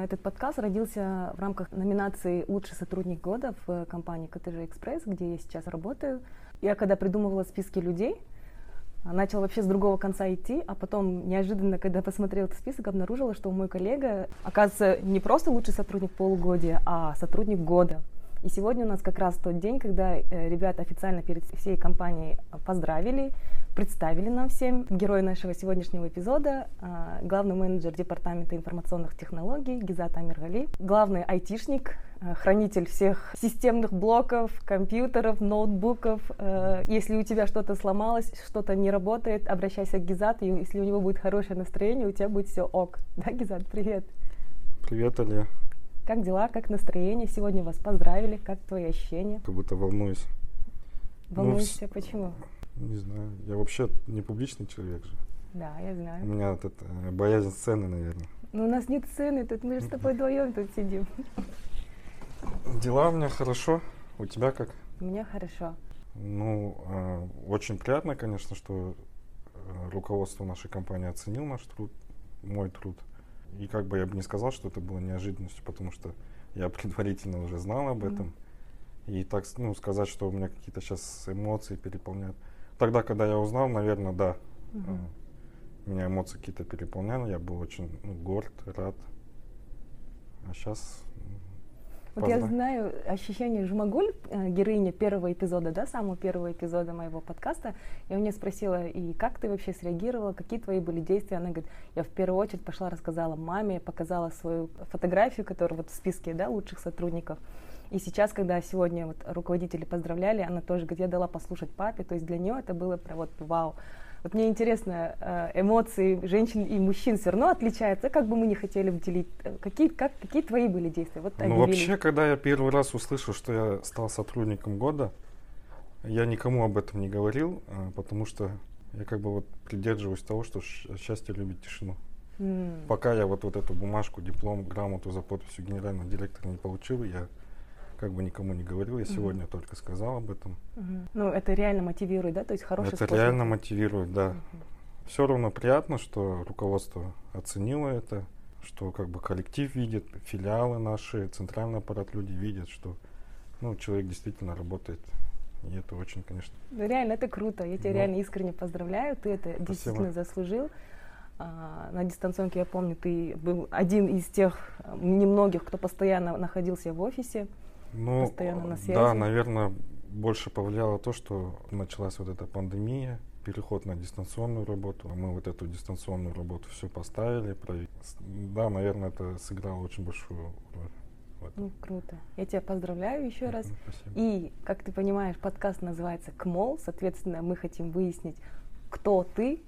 Этот подкаст родился в рамках номинации «Лучший сотрудник года» в компании КТЖ Экспресс, где я сейчас работаю. Я когда придумывала списки людей, начала вообще с другого конца идти, а потом неожиданно, когда посмотрела этот список, обнаружила, что мой коллега, оказывается, не просто лучший сотрудник полугодия, а сотрудник года. И сегодня у нас как раз тот день, когда э, ребята официально перед всей компанией поздравили, представили нам всем героя нашего сегодняшнего эпизода, а, главный менеджер департамента информационных технологий Гизат Амиргали, главный айтишник, а, хранитель всех системных блоков, компьютеров, ноутбуков. А, если у тебя что-то сломалось, что-то не работает, обращайся к Гизат, и если у него будет хорошее настроение, у тебя будет все ок. Да, Гизат, привет. Привет, Аля. Как дела, как настроение? Сегодня вас поздравили. Как твои ощущения? Как будто волнуюсь. Волнуешься? Ну, Почему? Не знаю. Я вообще не публичный человек же. Да, я знаю. У меня это э, боязнь сцены, наверное. Ну, у нас нет сцены, тут мы же с тобой вдвоем тут сидим. Дела у меня хорошо. У тебя как? У меня хорошо. Ну, э, очень приятно, конечно, что э, руководство нашей компании оценил наш труд, мой труд. И как бы я бы не сказал, что это было неожиданностью, потому что я предварительно уже знал об этом. Mm. И так, ну, сказать, что у меня какие-то сейчас эмоции переполняют. Тогда, когда я узнал, наверное, да, mm-hmm. меня эмоции какие-то переполняли, я был очень ну, горд, рад. А сейчас вот я знаю ощущение Жумагуль, э, героиня первого эпизода, да, самого первого эпизода моего подкаста. Я у нее спросила, и как ты вообще среагировала, какие твои были действия? Она говорит, я в первую очередь пошла, рассказала маме, показала свою фотографию, которая вот в списке, да, лучших сотрудников. И сейчас, когда сегодня вот руководители поздравляли, она тоже говорит, я дала послушать папе, то есть для нее это было прям вот вау. Вот мне интересно, э, эмоции женщин и мужчин все равно отличаются, как бы мы не хотели выделить. Э, какие, как, какие твои были действия? Вот ну, вообще, когда я первый раз услышал, что я стал сотрудником года, я никому об этом не говорил, э, потому что я как бы вот придерживаюсь того, что счастье любит тишину. Mm. Пока я вот, вот эту бумажку, диплом, грамоту за подписью генерального директора не получил, я как бы никому не говорил, я сегодня только сказал об этом. Ну, это реально мотивирует, да? То есть хороший Это способ. реально мотивирует, да. Все равно приятно, что руководство оценило это, что как бы коллектив видит, филиалы наши, центральный аппарат люди видят, что ну, человек действительно работает. И это очень, конечно. Ну, реально, это круто. Я тебя ну, реально искренне поздравляю. Ты это спасибо. действительно заслужил. А, на дистанционке, я помню, ты был один из тех немногих, кто постоянно находился в офисе. Ну, постоянно на связи? Да, наверное, больше повлияло то, что началась вот эта пандемия, переход на дистанционную работу. Мы вот эту дистанционную работу все поставили. Да, наверное, это сыграло очень большую роль. Ну, круто. Я тебя поздравляю еще раз. Спасибо. И, как ты понимаешь, подкаст называется КМОЛ. Соответственно, мы хотим выяснить, кто ты.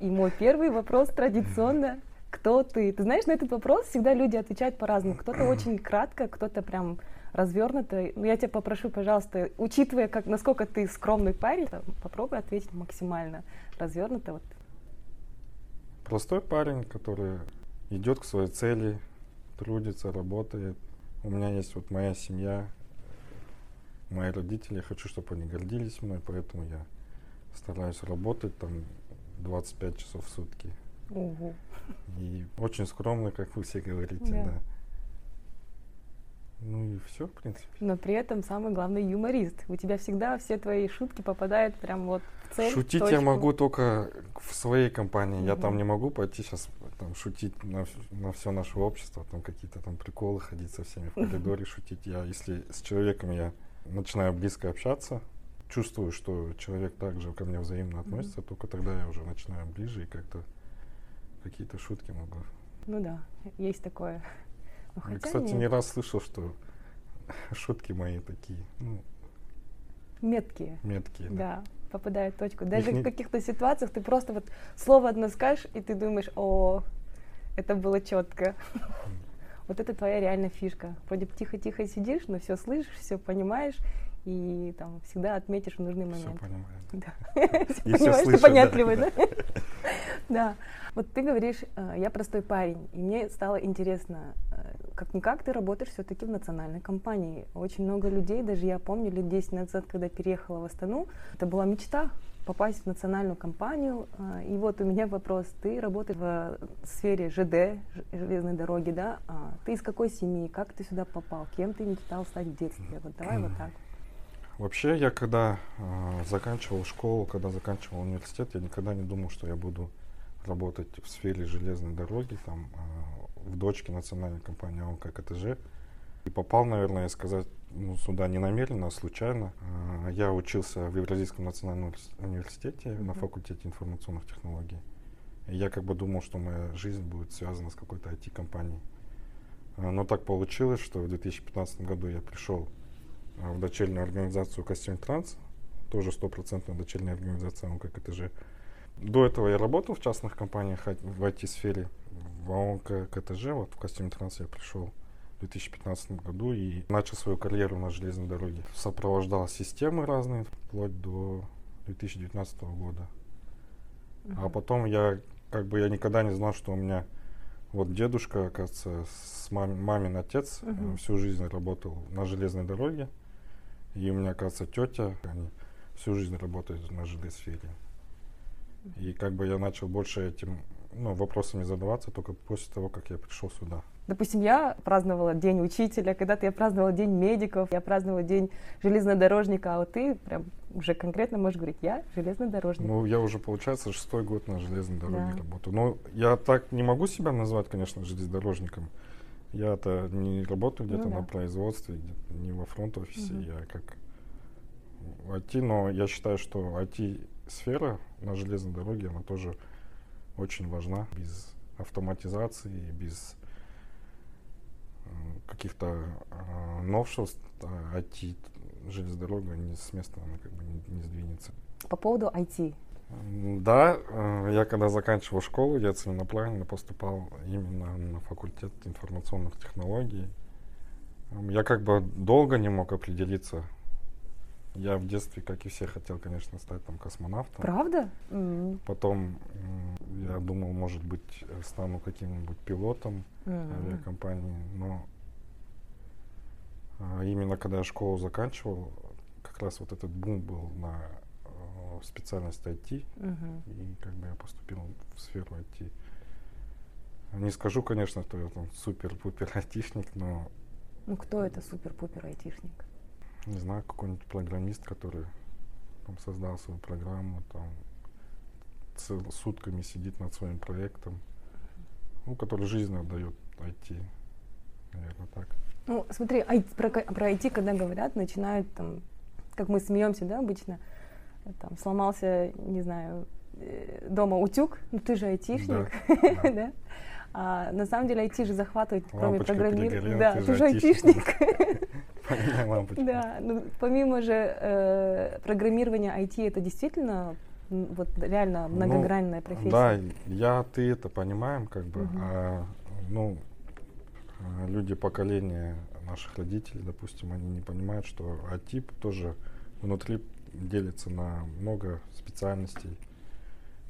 И мой первый вопрос традиционно кто ты? Ты знаешь, на этот вопрос всегда люди отвечают по-разному. Кто-то очень кратко, кто-то прям развернуто. Ну, я тебя попрошу, пожалуйста, учитывая, как, насколько ты скромный парень, попробуй ответить максимально развернуто. Вот. Простой парень, который идет к своей цели, трудится, работает. У меня есть вот моя семья, мои родители. Я хочу, чтобы они гордились мной, поэтому я стараюсь работать там 25 часов в сутки. Угу. И очень скромно, как вы все говорите, да. да. Ну и все, в принципе. Но при этом самый главный юморист. У тебя всегда все твои шутки попадают прям вот в цель. Шутить в я могу только в своей компании. Угу. Я там не могу пойти сейчас там шутить на, на все наше общество, там какие-то там приколы ходить со всеми в коридоре шутить. Я, если с человеком я начинаю близко общаться, чувствую, что человек также ко мне взаимно относится, mm только тогда я уже начинаю ближе и как-то какие-то шутки могу. Ну да, есть такое. Ну, хотя Я, кстати, нет. не раз слышал, что шутки мои такие, ну, меткие. Меткие, да. да попадают в точку. Даже в каких-то ситуациях ты просто вот слово одно скажешь, и ты думаешь, о, это было четко. Вот это твоя реальная фишка. Вроде тихо-тихо сидишь, но все слышишь, все понимаешь, и там всегда отметишь в нужный момент. Все понимаю. Да. Все понимаешь, ты понятливый, да? Да. Вот ты говоришь, э, я простой парень, и мне стало интересно, э, как-никак ты работаешь все-таки в национальной компании. Очень много людей, даже я помню, лет 10 назад, когда переехала в Астану, это была мечта попасть в национальную компанию. А, и вот у меня вопрос. Ты работаешь в сфере ЖД, железной дороги, да? А, ты из какой семьи? Как ты сюда попал? Кем ты мечтал стать в детстве? Вот давай вот так. Вообще, я когда э, заканчивал школу, когда заканчивал университет, я никогда не думал, что я буду работать в сфере железной дороги, там, э, в дочке национальной компании ОНК КТЖ. И попал, наверное, сказать, ну, сюда не намеренно, а случайно. Э, я учился в Евразийском национальном университете mm-hmm. на факультете информационных технологий. И я как бы думал, что моя жизнь будет связана с какой-то IT-компанией. Но так получилось, что в 2015 году я пришел а, в дочернюю организацию Костюм Транс, тоже стопроцентная дочерняя организация ОНК КТЖ. До этого я работал в частных компаниях в IT-сфере. В ОНК КТЖ, вот в Костюм Транс я пришел в 2015 году и начал свою карьеру на железной дороге. Сопровождал системы разные вплоть до 2019 года. Uh-huh. А потом я как бы я никогда не знал, что у меня вот дедушка, оказывается, с мам, мамин отец uh-huh. всю жизнь работал на железной дороге. И у меня, оказывается, тетя, они всю жизнь работают на жилой сфере. И как бы я начал больше этим ну, вопросами задаваться только после того, как я пришел сюда. Допустим, я праздновала День учителя, когда-то я праздновала День медиков, я праздновала День железнодорожника, а вот ты прям уже конкретно можешь говорить, я железнодорожник. Ну, я уже, получается, шестой год на железной дороге да. работаю. Но я так не могу себя назвать, конечно, железнодорожником. Я-то не работаю где-то ну, да. на производстве, не во фронт-офисе, угу. я как IT, но я считаю, что IT-сфера на железной дороге, она тоже очень важна. Без автоматизации, без э, каких-то э, новшеств э, IT железная дорога не с места она как бы не, не сдвинется. По поводу IT, да, э, я когда заканчивал школу, я целенаправленно поступал именно на факультет информационных технологий. Я как бы долго не мог определиться. Я в детстве, как и все, хотел, конечно, стать там космонавтом. Правда? Mm. Потом я думал, может быть, стану каким-нибудь пилотом mm. авиакомпании, но а, именно когда я школу заканчивал, как раз вот этот бум был на специальность IT, uh-huh. и как бы я поступил в сферу IT. Не скажу, конечно, что я там супер-пупер айтишник, но... Ну, кто это супер-пупер айтишник? Не знаю, какой-нибудь программист, который там создал свою программу, там цел, сутками сидит над своим проектом, ну, который жизнь отдает IT, наверное, так. Ну, смотри, ай, про, про IT, когда говорят, начинают там, как мы смеемся, да, обычно, там сломался, не знаю, э, дома утюг, ну ты же айтишник, да, да. А на самом деле IT же захватывает, кроме программирования. Да, ты же айтишник. Да, ну помимо же э, программирования IT это действительно вот реально ну, многогранная ну, профессия. Да, я, ты это понимаем, как бы, угу. а, ну, а, люди поколения наших родителей, допустим, они не понимают, что IT тоже внутри делится на много специальностей.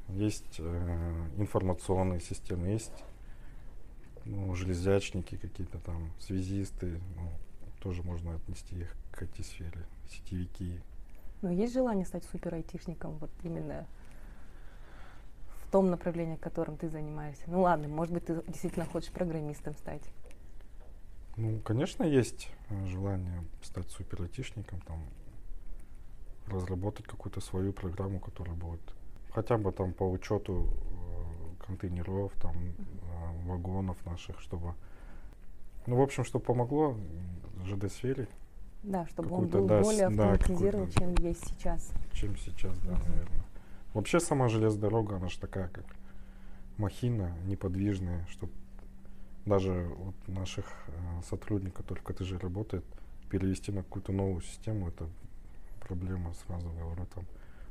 Есть э, информационные системы, есть ну, железячники какие-то там, связисты, ну, тоже можно отнести их к IT-сфере, сетевики. Но есть желание стать супер-айтишником, вот именно в том направлении, которым ты занимаешься? Ну ладно, может быть, ты действительно хочешь программистом стать. Ну, конечно, есть э, желание стать супер-айтишником, там, разработать какую-то свою программу, которая будет хотя бы там по учету э, контейнеров, там э, вагонов наших, чтобы, ну в общем, чтобы помогло ЖД-сфере. Да, чтобы он был да, более автоматизирован, да, чем есть сейчас. Чем сейчас, да, uh-huh. наверное. Вообще сама железная дорога, она же такая, как махина неподвижная, чтобы даже вот наших э, сотрудников, которые в КТЖ работают, перевести на какую-то новую систему, это проблема, сразу говорю, там,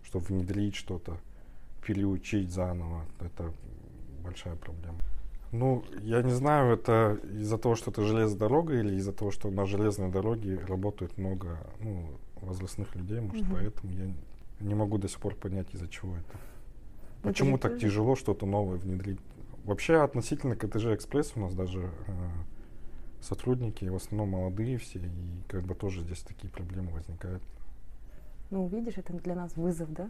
чтобы внедрить что-то, переучить заново, это большая проблема. Ну, я не знаю, это из-за того, что это железная дорога, или из-за того, что на железной дороге работает много ну, возрастных людей, может, угу. поэтому я не могу до сих пор понять, из-за чего это. Ну, Почему так тоже? тяжело что-то новое внедрить? Вообще, относительно КТЖ Экспресс у нас даже э, сотрудники, в основном молодые все, и как бы тоже здесь такие проблемы возникают. Ну, видишь, это для нас вызов, да?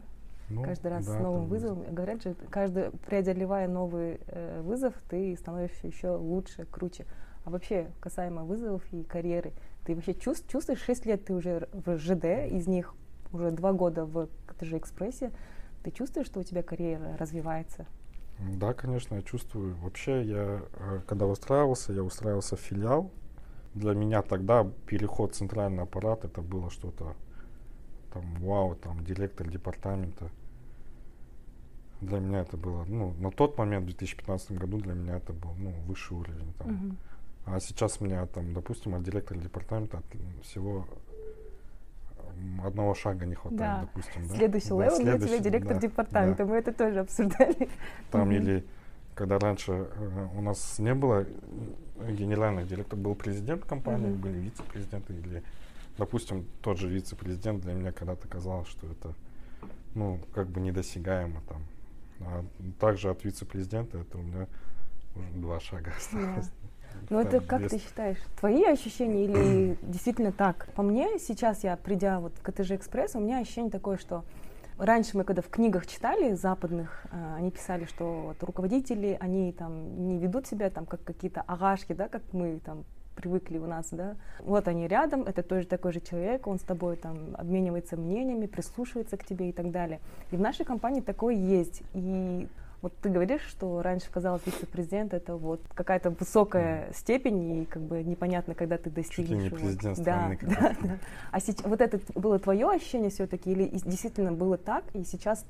Ну, каждый раз да, с новым вызовом. вызов. Говорят же, каждый, преодолевая новый э, вызов, ты становишься еще лучше, круче. А вообще, касаемо вызовов и карьеры, ты вообще чувств, чувствуешь, 6 лет ты уже в ЖД, из них уже 2 года в КТЖ Экспрессе, ты чувствуешь, что у тебя карьера развивается? Да, конечно, я чувствую. Вообще, я э, когда устраивался, я устраивался в филиал. Для меня тогда переход в центральный аппарат это было что-то там вау, там директор департамента. Для меня это было, ну, на тот момент, в 2015 году, для меня это был, ну, высший уровень. Там. Мгм. А сейчас меня там, допустим, от директора департамента от всего одного шага не хватает, Да. допустим. Да? Следующий Да, level для тебя директор да, департамента. да. Мы это тоже обсуждали. Там Мгм. или когда раньше э, у нас не было э, генеральных директоров, был президент компании, Мгм. были вице-президенты или, допустим, тот же вице-президент для меня когда-то казалось, что это, ну, как бы недосягаемо там. А также от вице-президента это у меня уже два шага осталось. Ну это как без- ты считаешь, твои ощущения или действительно так? По мне сейчас я, придя вот в КТЖ Экспресс, у меня ощущение такое, что раньше мы когда в книгах читали западных, э, они писали, что вот руководители, они там не ведут себя там как какие-то агашки, да, как мы там привыкли у нас, да. Вот они рядом, это тоже такой же человек, он с тобой там обменивается мнениями, прислушивается к тебе и так далее. И в нашей компании такое есть. И вот ты говоришь, что раньше казалось вице-президент это вот какая-то высокая степень, и как бы непонятно, когда ты достигнешь. не его. президент да, да, да. А сейчас вот это было твое ощущение все-таки, или действительно было так, и сейчас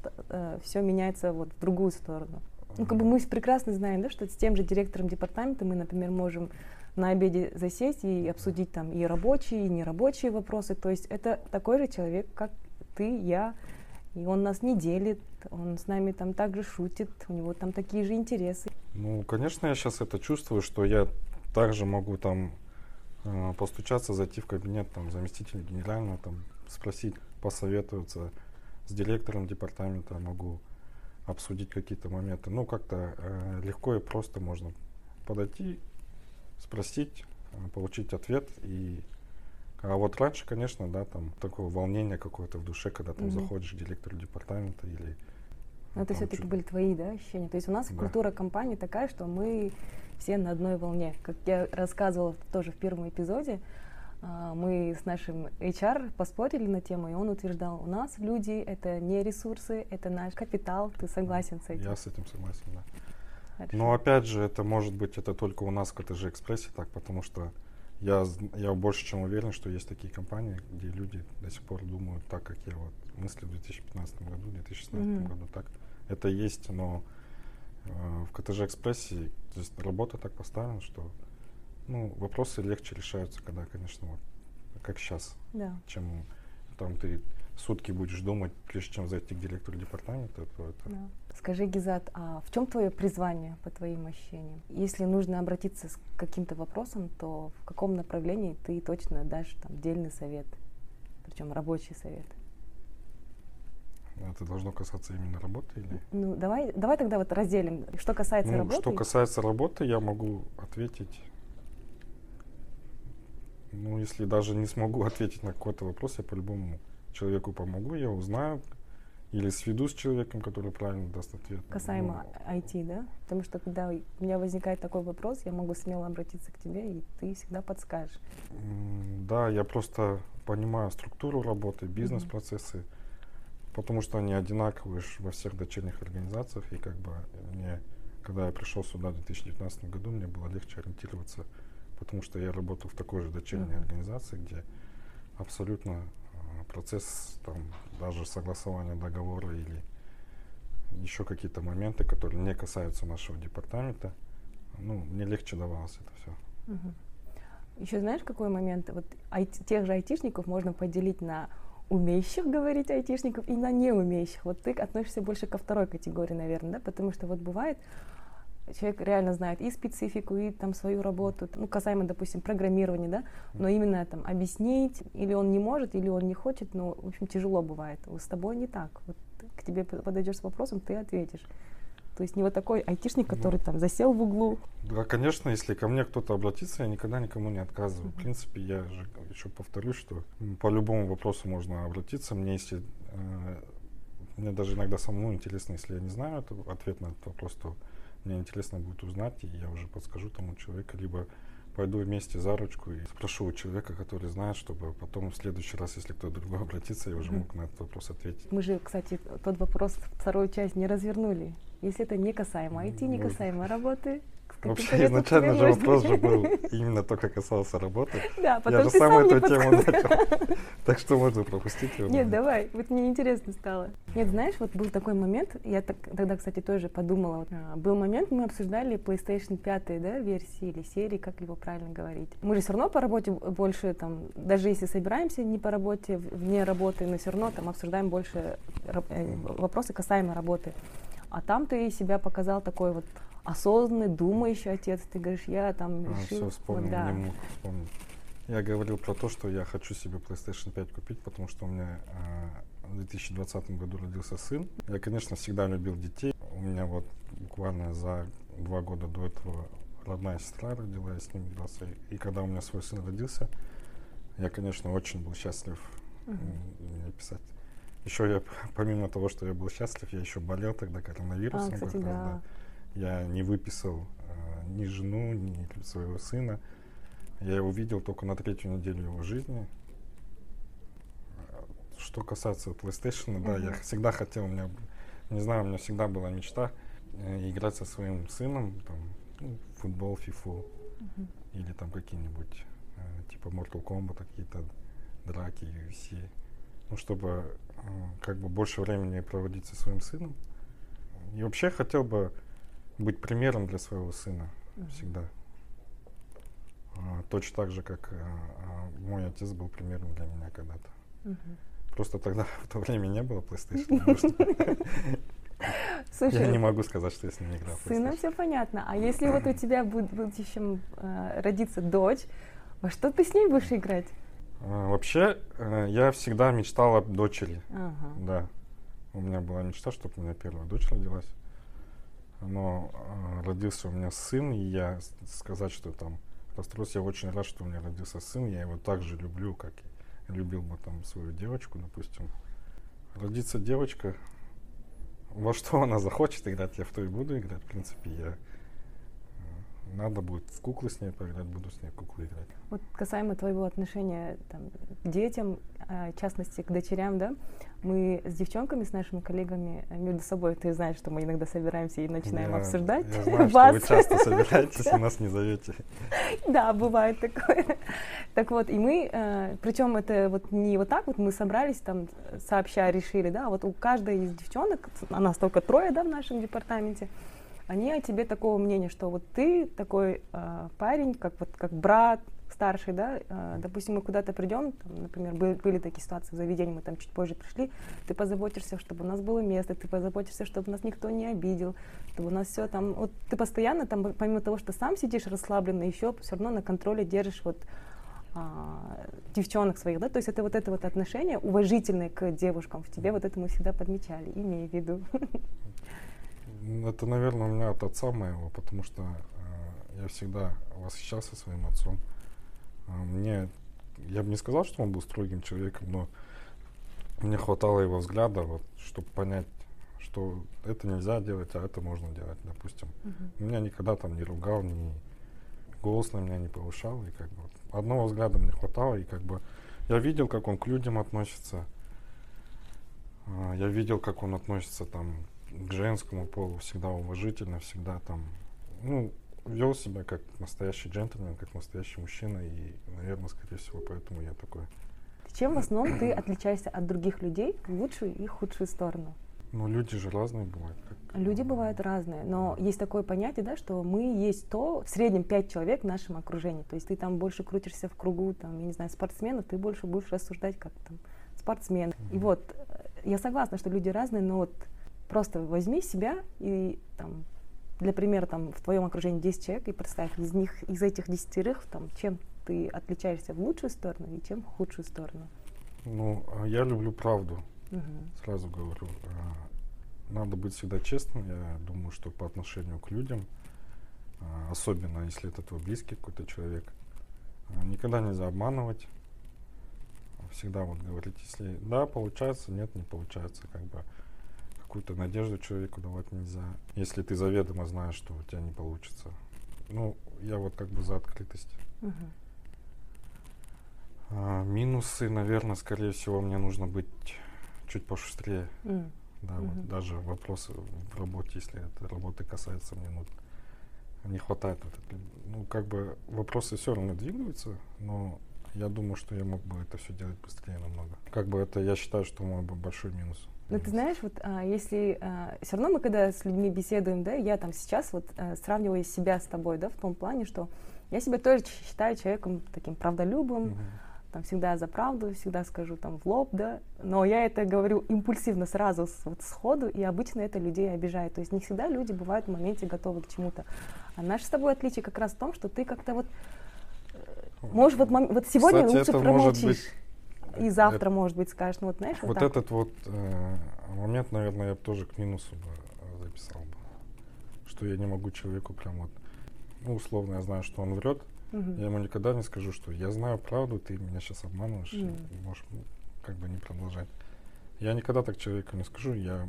все меняется вот в другую сторону? Ну, как бы мы прекрасно знаем, да, что с тем же директором департамента мы, например, можем на обеде засесть и обсудить там и рабочие, и нерабочие вопросы. То есть это такой же человек, как ты, я, и он нас не делит, он с нами там также шутит, у него там такие же интересы. Ну, конечно, я сейчас это чувствую, что я также могу там э, постучаться, зайти в кабинет там заместителя генерального, там спросить, посоветоваться с директором департамента, могу обсудить какие-то моменты. Ну, как-то э, легко и просто можно подойти, спросить, э, получить ответ и а вот раньше, конечно, да, там такое волнение какое-то в душе, когда там Мгм. заходишь к директору департамента или Но это все-таки чё- были твои да, ощущения. То есть у нас Да. культура компании такая, что мы все на одной волне. Как я рассказывала тоже в первом эпизоде, а, мы с нашим HR поспорили на тему, и он утверждал, у нас люди — это не ресурсы, это наш капитал. Ты согласен с этим? Я с этим согласен, да. Хорошо. Но опять же, это может быть это только у нас в КТЖ Экспрессе так, потому что я, я больше чем уверен, что есть такие компании, где люди до сих пор думают так, как я вот мыслю в 2015 году, 2016 Мгм. году. Так, это есть, но э, в КТЖ Экспрессе здесь работа так поставлена, что ну, вопросы легче решаются, когда, конечно, вот как сейчас, Да. чем там ты сутки будешь думать, прежде чем зайти к директору департамента, то это Да. Скажи, Гизат, а в чем твое призвание по твоим ощущениям? Если нужно обратиться с каким-то вопросом, то в каком направлении ты точно дашь там дельный совет, причем рабочий совет? это должно касаться именно работы или Ну, давай, давай тогда вот разделим. Что касается Ну, работы, что касается работы, я могу ответить. Ну, если даже не смогу ответить на какой-то вопрос, я по-любому человеку помогу, я узнаю или сведу с человеком, который правильно даст ответ. касаемо Ну, IT, да? Потому что когда у меня возникает такой вопрос, я могу смело обратиться к тебе, и ты всегда подскажешь. да, я просто понимаю структуру работы, бизнес-процессы, потому что они одинаковые во всех дочерних организациях, и как бы мне, когда я пришел сюда в 2019 году, мне было легче ориентироваться, потому что я работал в такой же дочерней Мгм. организации, где абсолютно процесс там даже согласования договора или еще какие-то моменты, которые не касаются нашего департамента, ну, мне легче давалось это все. Еще знаешь, какой момент? Вот айти- тех же айтишников можно поделить на умеющих говорить айтишников и на не умеющих. Вот ты относишься больше ко второй категории, наверное, да? Потому что вот бывает, человек реально знает и специфику, и там свою работу, ну, касаемо, допустим, программирования, да, но именно там объяснить, или он не может, или он не хочет, ну, в общем, тяжело бывает. С тобой не так. Вот к тебе подойдешь с вопросом, ты ответишь. То есть не вот такой айтишник, который там засел в углу. Да, конечно, если ко мне кто-то обратится, я никогда никому не отказываю. В принципе, я же еще повторюсь, что по любому вопросу можно обратиться. Мне если э, мне даже иногда самому интересно, если я не знаю это- ответ на этот вопрос, то мне интересно будет узнать, и я уже подскажу тому человеку, либо пойду вместе за ручку и спрошу у человека, который знает, чтобы потом в следующий раз, если кто-то другой обратится, я уже мог на этот вопрос ответить. Мы же, кстати, тот вопрос, вторую часть не развернули. Если это не касаемо IT, не Вот. касаемо работы, Вообще изначально же вопрос же был именно только касался работы. Да, потом Я же сам эту тему начал. Так что можно пропустить его. Нет, давай, вот мне интересно стало. Нет, знаешь, вот был такой момент, я тогда, кстати, тоже подумала. а, был момент, мы обсуждали PlayStation 5, да, версии или серии, как его правильно говорить. Мы же все равно по работе больше, там, даже если собираемся не по работе, вне работы, но все равно там обсуждаем больше э, вопросы касаемо работы. А там ты себя показал такой вот осознанный, думающий отец. Ты говоришь, я там решил... все вот А, вспомнил, да. не мог вспомнить. Я говорил про то, что я хочу себе PlayStation 5 купить, потому что у меня э, в 2020 году родился сын. Я, конечно, всегда любил детей. У меня вот буквально за два года до этого родная сестра родила, я с ним игрался. И когда у меня свой сын родился, я, конечно, очень был счастлив мне писать. Еще я, помимо того, что я был счастлив, я еще болел тогда коронавирусом. А, кстати, раз, да. Я не выписал э, ни жену, ни своего сына. Я его видел только на третью неделю его жизни. Что касается PlayStation, да, я всегда хотел, у меня, не знаю, у меня всегда была мечта э, играть со своим сыном, там, ну, футбол, фифу, Мгм. или там какие-нибудь, э, типа Mortal Kombat, какие-то драки, UFC. Ну, чтобы э, как бы больше времени проводить со своим сыном. И вообще хотел бы быть примером для своего сына Мгм. всегда. А, точно так же, как э, а, мой отец был примером для меня когда-то. Мгм. Просто тогда в то время не было PlayStation. Слушай, Я не могу сказать, что я с ним не играл. в С сыном PlayStation. все понятно. А если вот у тебя будет в будущем э, родится дочь, во что ты с ней будешь играть? А, Вообще, э, я всегда мечтал об дочери. Ага. Да. У меня была мечта, чтобы у меня первая дочь родилась. Но э, родился у меня сын, и я сказать, что там расстроился, я очень рад, что у меня родился сын. Я его так же люблю, как и любил бы там свою девочку, допустим. Родится девочка, во что она захочет играть, я в то и буду играть. В принципе, я э, надо будет в куклы с ней поиграть, буду с ней в куклы играть. Вот касаемо твоего отношения там, к детям, в частности к дочерям, да, мы с девчонками, с нашими коллегами э, между собой, ты знаешь, что мы иногда собираемся и начинаем Я- обсуждать Я знаю, что вас. вы часто собираетесь и нас не зовете. Да, бывает такое. Так вот, и мы, причем это вот не вот так вот, мы собрались там сообща решили, да, вот у каждой из девчонок, а нас только трое, да, в нашем департаменте, они о тебе такого мнения, что вот ты такой э, парень, как вот как брат старший, да, э, допустим, мы куда-то придем, там, например, были, такие ситуации в заведении, мы там чуть позже пришли, ты позаботишься, чтобы у нас было место, ты позаботишься, чтобы нас никто не обидел, чтобы у нас все там, вот ты постоянно там, помимо того, что сам сидишь расслабленно, еще все равно на контроле держишь вот а, девчонок своих, да, то есть это вот это вот отношение уважительное к девушкам в тебе, вот это мы всегда подмечали, имея в виду. Это, наверное, у меня от отца моего, потому что э, я всегда восхищался своим отцом. А, Мне, я бы не сказал, что он был строгим человеком, но мне хватало его взгляда, вот, чтобы понять, что это нельзя делать, а это можно делать, допустим. Меня никогда там не ругал, ни голос на меня не повышал, и как бы вот одного взгляда мне хватало, и как бы я видел, как он к людям относится, А, я видел, как он относится там к женскому полу, всегда уважительно, всегда там, ну, вел себя как настоящий джентльмен, как настоящий мужчина, и, наверное, скорее всего, поэтому я такой. Чем в основном ты отличаешься от других людей в лучшую и худшую сторону? Ну, люди же разные бывают. Как, Люди бывают разные, но есть такое понятие, да, что мы есть то, в среднем пять человек в нашем окружении. То есть ты там больше крутишься в кругу, там, я не знаю, спортсменов, ты больше будешь рассуждать как там спортсмен. И Мгм. вот э, я согласна, что люди разные, но вот просто возьми себя и там, для примера, там, в твоем окружении 10 человек, и представь, из них, из этих десятерых, там, чем ты отличаешься в лучшую сторону и чем в худшую сторону. Ну, а я люблю правду. Мгм. Сразу говорю, а, надо быть всегда честным. Я думаю, что по отношению к людям, а, особенно если это твой близкий какой-то человек, никогда нельзя обманывать. Всегда вот говорить, если да, получается, нет, не получается, как бы какую-то надежду человеку давать нельзя. Если ты заведомо знаешь, что у тебя не получится. Ну, я вот как бы за открытость. Мгм. А, минусы, наверное, скорее всего, мне нужно быть чуть пошустрее. М. Да, вот Мгм. даже вопросы в работе, если это работы касается, мне ну, не хватает. вот этой- ну, как бы вопросы все равно двигаются, но я думаю, что я мог бы это все делать быстрее намного. Как бы это, я считаю, что мой большой минус. Ну, ты знаешь, вот а, если все равно мы, когда с людьми беседуем, да, я там сейчас вот а, сравниваю себя с тобой, да, в том плане, что я себя тоже считаю человеком таким правдолюбым, Мгм. там всегда за правду, всегда скажу там в лоб, да, но я это говорю импульсивно сразу, с- вот сходу, и обычно это людей обижает. То есть не всегда люди бывают в моменте готовы к чему-то. А наше с тобой отличие как раз в том, что ты как-то вот э, можешь вот, мом- вот сегодня Кстати, лучше это может промолчишь, быть, и завтра, это- может быть, скажешь, ну вот знаешь, вот, Вот так. этот вот э, момент, наверное, я бы тоже к минусу бы э, записал бы. Что я не могу человеку прям вот, ну, условно, я знаю, что он врет, Мгм. я ему никогда не скажу, что я знаю правду, ты меня сейчас обманываешь, и Мгм. можешь как бы не продолжать. Я никогда так человеку не скажу, я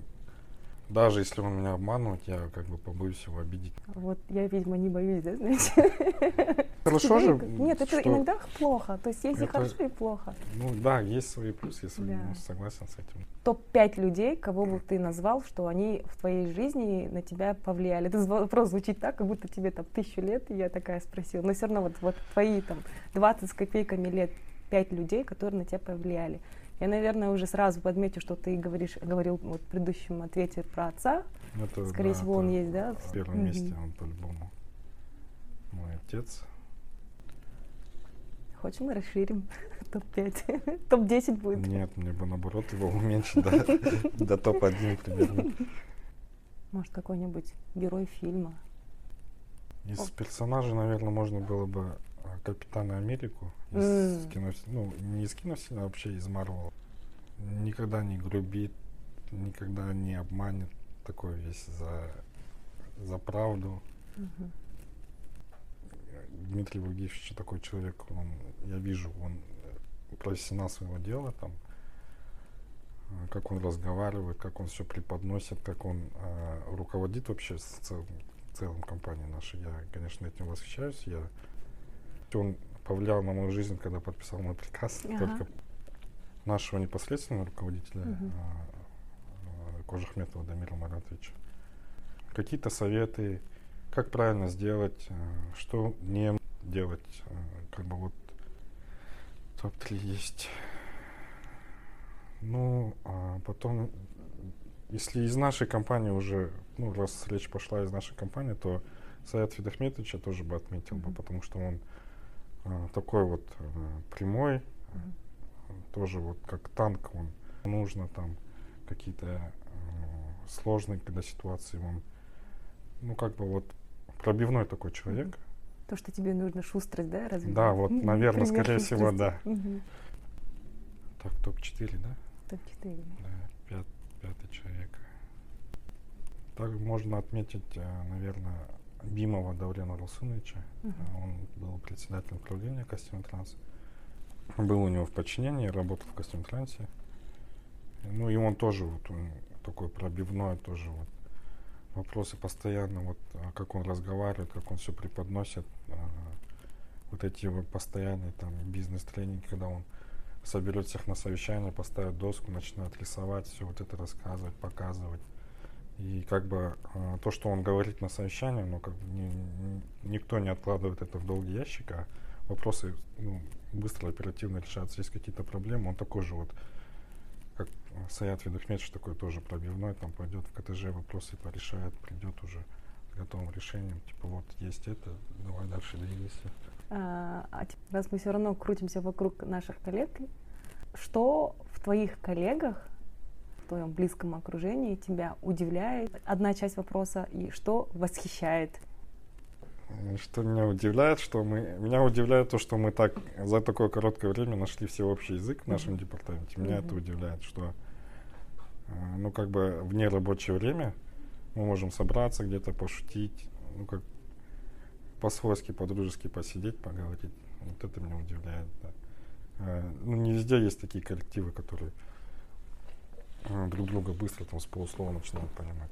даже если он меня обманывает, я как бы побоюсь его обидеть. Вот я, видимо, не боюсь, да, знаете? Хорошо же, Нет, это иногда плохо. То есть есть и хорошо, и плохо. Ну да, есть свои плюсы, минусы, согласен с этим. Топ-5 людей, кого бы ты назвал, что они в твоей жизни на тебя повлияли. Это вопрос звучит так, как будто тебе там тысячу лет, и я такая спросила. Но все равно вот, вот твои там 20 с копейками лет, 5 людей, которые на тебя повлияли. Я, наверное, уже сразу подметю, что ты говоришь, говорил вот в предыдущем ответе про отца. Это, Скорее да, всего, он есть, да? В первом Мгм. месте он по-любому. Мой отец. Хочешь, мы расширим топ-5? Топ-10 будет. Нет, мне бы наоборот его уменьшить до, до топ-1 примерно. Может, какой-нибудь герой фильма. Из персонажей, наверное, можно было бы Капитана Америку из М. кино, ну, не из киновселенной, а вообще из Марвел. Никогда не грубит, никогда не обманет, такой весь за, за правду. Мгм. Дмитрий Вагифович такой человек, он, я вижу, он профессионал своего дела, там, как он разговаривает, как он все преподносит, как он э, руководит вообще с целым, целым компанией нашей. Я, конечно, этим восхищаюсь. Я, он повлиял на мою жизнь, когда подписал мой приказ, Ага. только нашего непосредственного руководителя Мгм. э, э, Кожахметова Дамира Маратовича. Какие-то советы, как правильно сделать, э, что не делать. Как бы вот топ-3 есть. Ну, а потом, если из нашей компании уже, ну, раз речь пошла из нашей компании, то Саят Федахметовича тоже бы отметил бы, Мгм. потому что он такой вот э, прямой, тоже вот как танк он нужно там какие-то э, сложные когда ситуации он ну как бы вот пробивной такой человек То, что тебе нужно шустрость, да, развивать? да вот наверное Пример скорее всего шустрости. да Мгм. так топ 4 да Топ-4. да пят- пятый человек так можно отметить наверное Бимова Даурена Русуновича Мгм. он был председателем правления Костюм Транс был у него в подчинении работал в Костюм Трансе ну и он тоже вот он такой пробивной тоже вот. Вопросы постоянно вот а, как он разговаривает как он все преподносит а, вот эти его постоянные там бизнес-тренинги когда он соберет всех на совещание поставит доску начинает рисовать все вот это рассказывать показывать и как бы а, то что он говорит на совещании ну как бы ни- ни- никто не откладывает это в долгий ящик а вопросы ну, быстро оперативно решаются есть какие-то проблемы он такой же вот как э, Саят Ведухметович такой тоже пробивной, там пойдет в КТЖ, вопросы порешает, придет уже с готовым решением, типа вот есть это, давай дальше двигайся. А, а раз мы все равно крутимся вокруг наших коллег, что в твоих коллегах, в твоем близком окружении тебя удивляет? Одна часть вопроса, и что восхищает? Что меня удивляет, что мы, меня удивляет то, что мы так за такое короткое время нашли все общий язык в нашем Мгм. департаменте. Меня это Мгм. удивляет, что э, ну, как бы в нерабочее время мы можем собраться где-то, пошутить, ну, как по-свойски, по-дружески посидеть, поговорить. Вот это меня удивляет, да. Э, ну, не везде есть такие коллективы, которые друг друга быстро там с полуслова начинают понимать.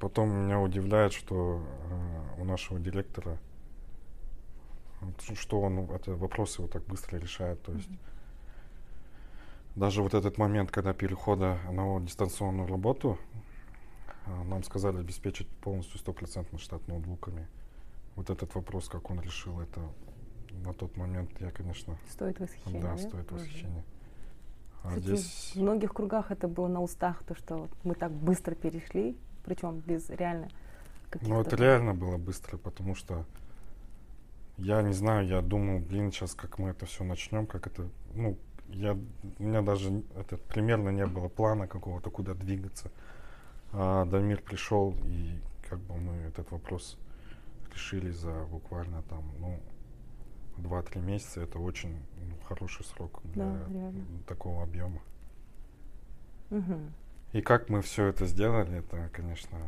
Потом меня удивляет, что э, у нашего директора, что он это вопросы вот так быстро решает. То есть mm-hmm. даже вот этот момент, когда перехода на дистанционную работу, э, нам сказали обеспечить полностью стопроцентный штат ноутбуками. Вот этот вопрос, как он решил это на тот момент, я, конечно... Стоит восхищения. Да, да? стоит восхищения. А Кстати, здесь... в многих кругах это было на устах, то, что мы так быстро перешли причем без реально каких-то... Ну, это реально было быстро, потому что я не знаю, я думал, блин, сейчас как мы это все начнем, как это, ну, я, у меня даже это, примерно не было плана какого-то, куда двигаться. А Дамир пришел, и как бы мы этот вопрос решили за буквально там, ну, 2-3 месяца. Это очень ну, хороший срок для да, такого объема. Угу. И как мы все это сделали, это, конечно...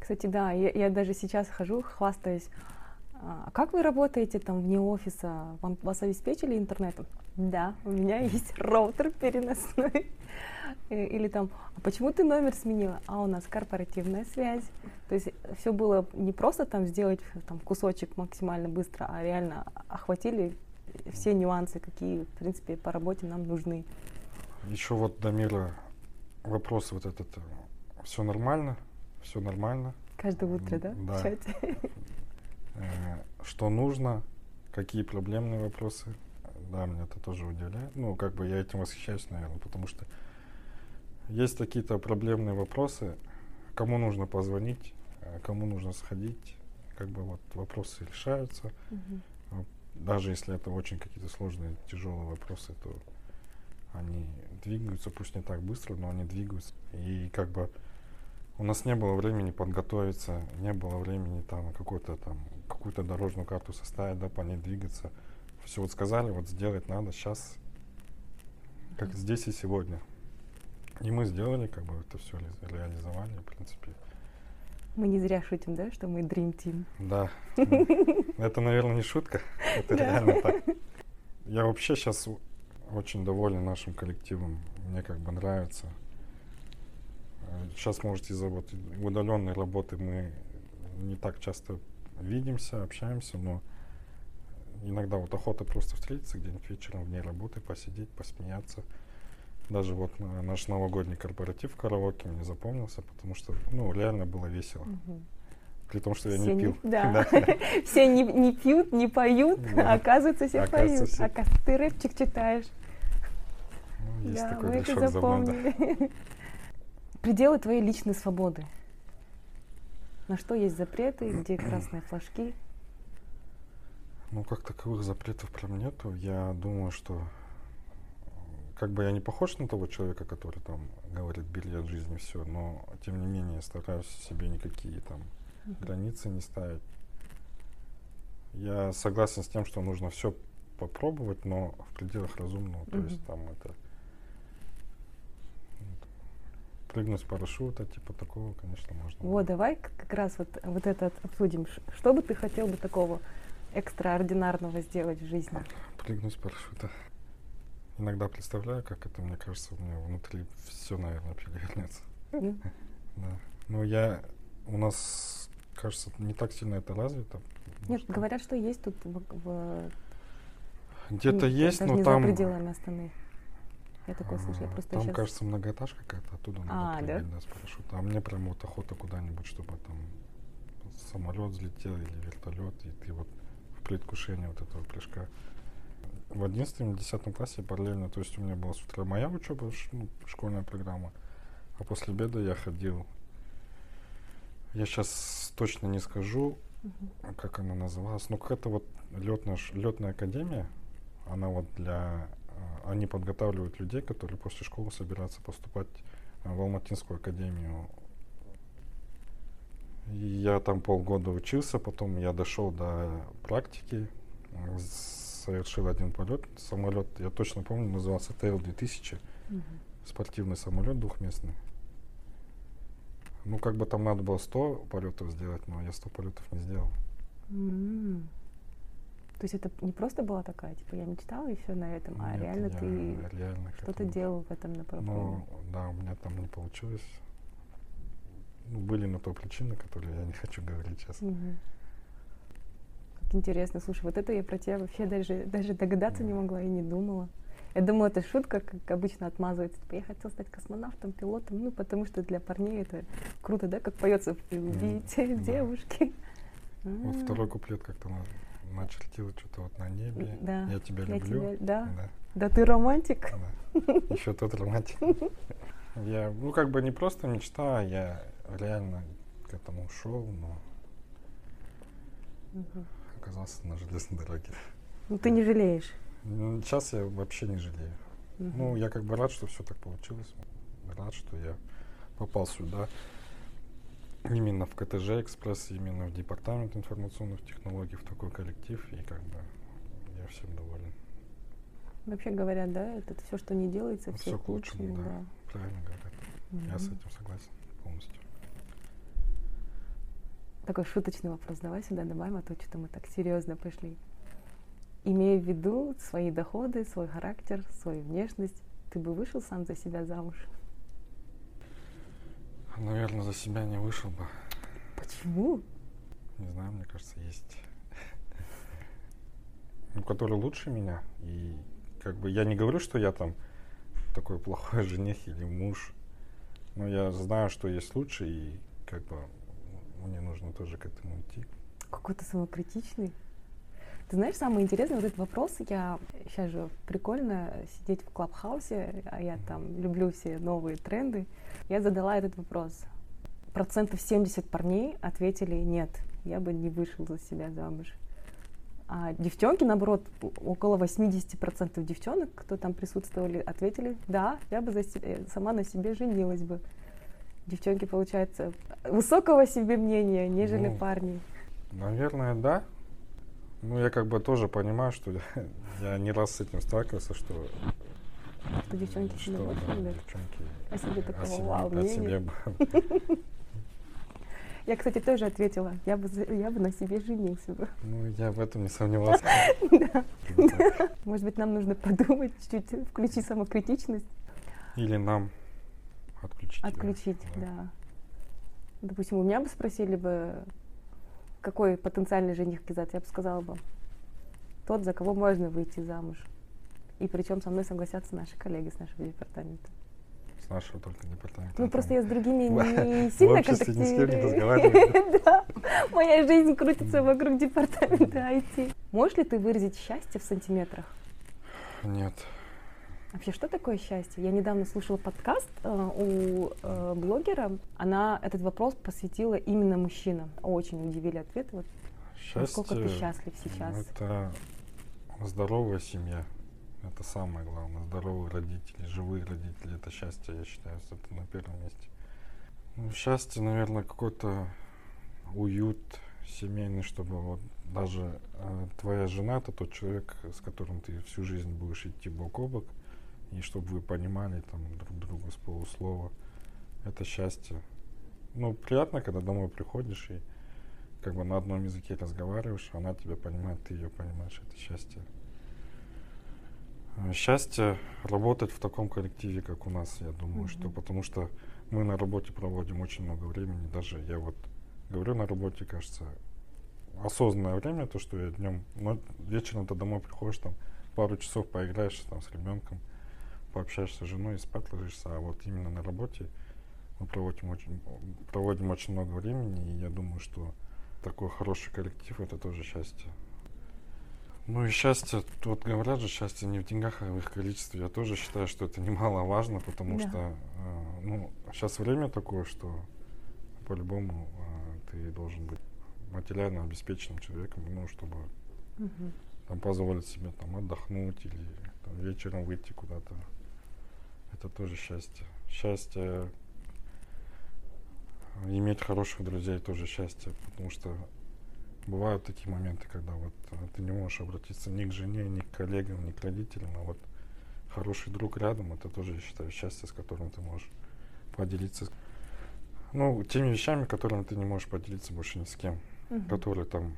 Кстати, да, я, я даже сейчас хожу, хвастаюсь. А как вы работаете там вне офиса? Вам, вас обеспечили интернетом? Да, у меня есть роутер переносной. Или там, а почему ты номер сменила? А у нас корпоративная связь. То есть все было не просто там сделать там, кусочек максимально быстро, а реально охватили все нюансы, какие, в принципе, по работе нам нужны. Еще вот Дамира вопрос вот этот, все нормально, все нормально. Каждое утро, да? Да. Э, что нужно, какие проблемные вопросы. Да, меня это тоже удивляет. Ну, как бы я этим восхищаюсь, наверное, потому что есть какие-то проблемные вопросы, кому нужно позвонить, э, кому нужно сходить, как бы вот вопросы решаются. Угу. Даже если это очень какие-то сложные, тяжелые вопросы, то они двигаются, пусть не так быстро, но они двигаются. И как бы у нас не было времени подготовиться, не было времени там какой-то там какую-то дорожную карту составить, да, по ней двигаться. Все вот сказали, вот сделать надо сейчас, как здесь и сегодня. И мы сделали, как бы это все реализовали, в принципе. Мы не зря шутим, да, что мы Dream Team. Да. Это, наверное, не шутка. Это реально так. Я вообще сейчас очень доволен нашим коллективом. Мне как бы нравится. Сейчас, может, из-за вот удаленной работы мы не так часто видимся, общаемся, но иногда вот охота просто встретиться где-нибудь вечером вне работы, посидеть, посмеяться. Даже вот наш новогодний корпоратив в караоке мне запомнился, потому что, ну, реально было весело. Угу. При том, что я все не пил. Не, да. все не, не пьют, не поют, а оказывается, все поют. Все... Оказывается, ты рэпчик читаешь. Ну, есть да, такой мы это запомнили. Пределы твоей личной свободы. На что есть запреты, где красные флажки? Ну, как таковых запретов прям нету. Я думаю, что как бы я не похож на того человека, который там говорит, бери от жизни все, но тем не менее стараюсь себе никакие там границы не ставить. Я согласен с тем, что нужно все попробовать, но в пределах разумного. Mm-hmm. То есть там это прыгнуть с парашюта, типа такого, конечно, можно. Вот, давай как раз вот, вот это обсудим. Что бы ты хотел бы такого экстраординарного сделать в жизни? Прыгнуть с парашюта. Иногда представляю, как это, мне кажется, у меня внутри все, наверное, перевернется. Mm. да. Но я, у нас, кажется, не так сильно это развито. Нет, что... говорят, что есть тут в, в где-то есть, но там... за пределами Астаны. Я такое слышу, я просто Там, сейчас... кажется, многоэтажка какая-то, оттуда надо а, да? да, с парашюта. А мне прям вот охота куда-нибудь, чтобы там самолет взлетел или вертолет, и ты вот в предвкушении вот этого прыжка. В 11-10 классе параллельно, то есть у меня была с утра моя учеба, ну, школьная программа, а после обеда я ходил. Я сейчас точно не скажу, uh-huh. как она называлась, но какая-то вот летная, летная академия, она вот для а, они подготавливают людей, которые после школы собираются поступать а, в Алматинскую академию. Я там полгода учился, потом я дошел до практики. Совершил один полет. Самолет, я точно помню, назывался Tail 2000. Мгм. Спортивный самолет двухместный. Ну, как бы там надо было 100 полетов сделать, но я 100 полетов не сделал. М. То есть это не просто была такая, типа, я мечтала и все на этом, а Нет, реально я ты реально что-то делал в этом направлении. Ну, да, у меня там не получилось. Были на то причины, которые я не хочу говорить сейчас. Мгм. Как интересно, слушай, вот это я про тебя вообще даже, даже догадаться не Мгм. могла и не думала. Я думала, это шутка, как обычно отмазывается. Типа, я хотел стать космонавтом, пилотом, ну, потому что для парней это круто, да, как поется в «Любите да. девушки». Вот А, второй куплет как-то на- начертил что-то вот на небе. Да, Я тебя я люблю. тебя- да. Да, Да ты романтик. да. Еще тот романтик. Я, ну, как бы не просто мечта, а я реально к этому шел, но Мгм. оказался на железной дороге. Ну, ты не жалеешь. Ну, Сейчас я вообще не жалею. Мгм. Ну, я как бы рад, что все так получилось. Рад, что я попал сюда. Именно в КТЖ Экспресс, именно в департамент информационных технологий, в такой коллектив. И как бы я всем доволен. Вообще говорят, да, это все, что не делается, все Всё к лучшему, да. да. Правильно говорят. Я с этим согласен полностью. Такой шуточный вопрос давай сюда добавим, а то что-то мы так серьезно пошли. Имея в виду свои доходы, свой характер, свою внешность, ты бы вышел сам за себя замуж? Наверное, за себя не вышел бы. Почему? Не знаю, мне кажется, есть. Ну, который лучше меня. И как бы я не говорю, что я там такой плохой жених или муж. Но я знаю, что есть лучше, и как бы мне нужно тоже к этому идти. Какой-то самокритичный. Ты знаешь, самый интересный вот этот вопрос, я сейчас же прикольно сидеть в клабхаусе, а я там люблю все новые тренды. Я задала этот вопрос. Процентов 70 парней ответили нет, я бы не вышел за себя замуж. А девчонки, наоборот, около 80% девчонок, кто там присутствовали, ответили, да, я бы за се- сама на себе женилась бы. Девчонки, получается, высокого себе мнения, нежели Ну, парни. Наверное, да. Ну, я как бы тоже понимаю, что я не раз с этим сталкивался, что... Что девчонки что, больше да, любят. девчонки О себе такого о себе, вау о себе Я, кстати, тоже ответила, я бы, я бы на себе женился бы. Ну, я в этом не сомневался. Может быть, нам нужно подумать чуть-чуть, включить самокритичность, Или нам отключить. отключить, да. Допустим, у меня бы спросили бы, какой потенциальный жених Кизат, я бы сказала бы, тот, за кого можно выйти замуж. И причем со мной согласятся наши коллеги с нашего департамента. С нашего только департамента. Ну, просто я с другими не сильно обществе ни с кем не контактирую. разговариваю. Да, моя жизнь крутится вокруг департамента IT. Можешь ли ты выразить счастье в сантиметрах? Нет. Вообще, что такое счастье? Я недавно слушала подкаст э, у э, блогера. Она этот вопрос посвятила именно мужчинам. Очень удивили ответы. Вот Счастье... насколько ты счастлив сейчас? Это здоровая семья. Это самое главное. Здоровые родители, живые родители. Это счастье, я считаю, это на первом месте. Ну, счастье, наверное, какой-то уют семейный, чтобы вот даже э, твоя жена это тот человек, с которым ты всю жизнь будешь идти бок о бок, и чтобы вы понимали там друг друга с полуслова. Это счастье. Ну, приятно, когда домой приходишь и как бы на одном языке разговариваешь, она тебя понимает, ты ее понимаешь, это счастье. Э, Счастье работать в таком коллективе, как у нас, я думаю, что Мгм. потому что мы на работе проводим очень много времени, даже я вот говорю на работе, кажется, осознанное время, то, что я днем, но вечером ты домой приходишь, там пару часов поиграешь там с ребенком, пообщаешься с женой и спать ложишься, а вот именно на работе мы проводим очень, проводим очень много времени, и я думаю, что такой хороший коллектив это тоже счастье. Ну и счастье, тут говорят же, счастье не в деньгах, а в их количестве. Я тоже считаю, что это немаловажно, потому Да. что э, ну, сейчас время такое, что по-любому э, ты должен быть материально обеспеченным человеком, ну, чтобы Мгм. там позволить себе там отдохнуть или там, вечером выйти куда-то. Это тоже счастье. Счастье э, иметь хороших друзей тоже счастье, потому что бывают такие моменты, когда вот э, ты не можешь обратиться ни к жене, ни к коллегам, ни к родителям, а вот хороший друг рядом, это тоже, я считаю, счастье, с которым ты можешь поделиться. Ну, теми вещами, которыми ты не можешь поделиться больше ни с кем, угу. которые там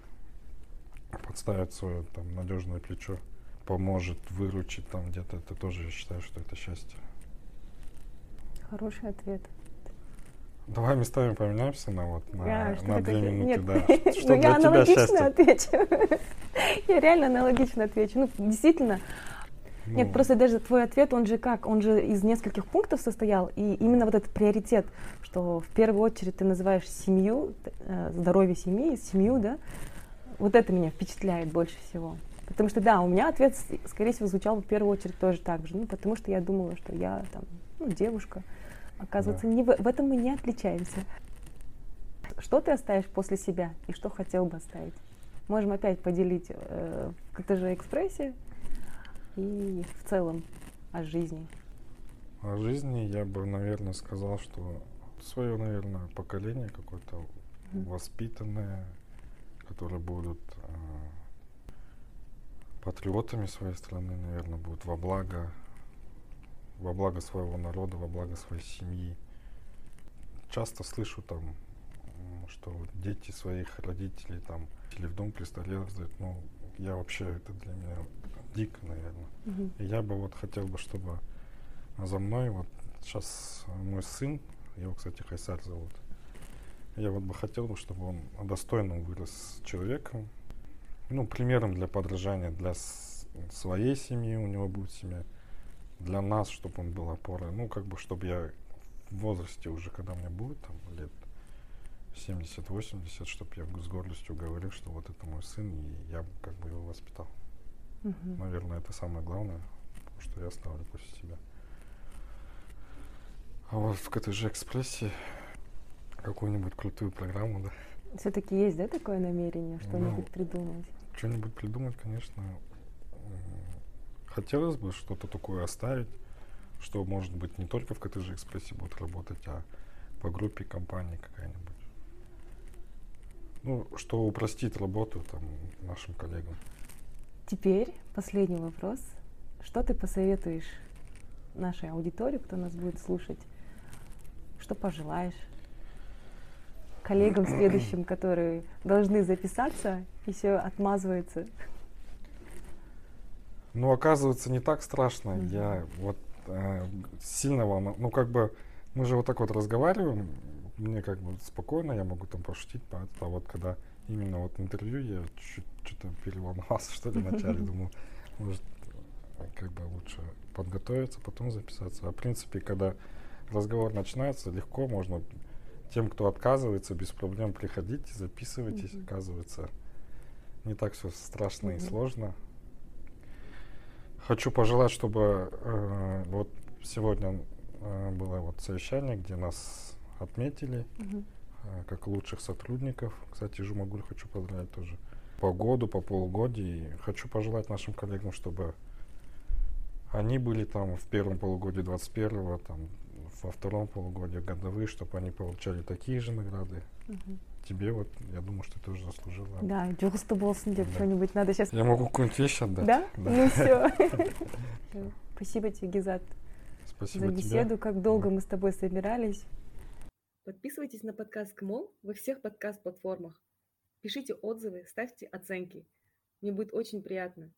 подставят свое там надежное плечо, поможет выручить там где-то, это тоже, я считаю, что это счастье. Хороший ответ. Давай местами поменяемся на вот на, я, на две минуты, Нет. да. Что ну, я аналогично отвечу. я реально аналогично отвечу. Ну, действительно, ну. Нет, просто даже твой ответ, он же как? Он же из нескольких пунктов состоял, и именно вот этот приоритет, что в первую очередь ты называешь семью, э, здоровье семьи, семью, да, вот это меня впечатляет больше всего. Потому что, да, у меня ответ, скорее всего, звучал в первую очередь тоже так же, ну, потому что я думала, что я там, ну, девушка, Оказывается, да. не в, в этом мы не отличаемся. Что ты оставишь после себя и что хотел бы оставить? Можем опять поделить э, в КТЖ Экспрессе и в целом о жизни. О жизни я бы, наверное, сказал, что свое, наверное, поколение какое-то mm-hmm. воспитанное, которые будут э, патриотами своей страны, наверное, будут во благо во благо своего народа, во благо своей семьи. Часто слышу там, что дети своих родителей там или в дом престарелых ну, я вообще, это для меня дико, наверное. Mm-hmm. И я бы вот хотел бы, чтобы за мной, вот сейчас мой сын, его, кстати, Хайсар зовут, я вот бы хотел бы, чтобы он достойным вырос человеком, ну, примером для подражания для своей семьи, у него будет семья, для нас, чтобы он был опорой. Ну, как бы, чтобы я в возрасте уже, когда мне будет там лет 70-80, чтобы я с гордостью говорил, что вот это мой сын, и я как бы его воспитал. Угу. Наверное, это самое главное, что я оставлю после себя. А вот в КТЖ Экспрессе какую-нибудь крутую программу, да? Все-таки есть, да, такое намерение, что-нибудь ну, придумать? Что-нибудь придумать, конечно, хотелось бы что-то такое оставить, что, может быть, не только в КТЖ Экспрессе будет работать, а по группе компании какая-нибудь. Ну, что упростит работу там нашим коллегам. Теперь последний вопрос. Что ты посоветуешь нашей аудитории, кто нас будет слушать? Что пожелаешь коллегам следующим, которые должны записаться и все отмазывается? Ну, оказывается, не так страшно. Mm-hmm. Я вот э, сильно волну... Ну, как бы, мы же вот так вот разговариваем, мне как бы спокойно, я могу там пошутить, а, а вот когда именно вот интервью, я чуть что-то переволновался, что ли, вначале, думал, может, как бы лучше подготовиться, потом записаться. А в принципе, когда разговор начинается, легко можно тем, кто отказывается, без проблем приходить, записывайтесь, mm-hmm. оказывается, не так все страшно mm-hmm. и сложно. Хочу пожелать, чтобы э, вот сегодня э, было вот совещание, где нас отметили угу. э, как лучших сотрудников. Кстати, Жумагуль хочу поздравить тоже по году, по полугодию. И хочу пожелать нашим коллегам, чтобы они были там в первом полугодии 21-го, там во втором полугодии годовые, чтобы они получали такие же награды. Угу тебе вот, я думаю, что ты тоже заслужила. Да, Джулста Болсон, да. что-нибудь надо сейчас... Я могу какую-нибудь вещь отдать. Да? да. Ну все. Спасибо тебе, Гизат, Спасибо за беседу. Тебе. Как долго мы с тобой собирались. Подписывайтесь на подкаст КМОЛ во всех подкаст-платформах. Пишите отзывы, ставьте оценки. Мне будет очень приятно.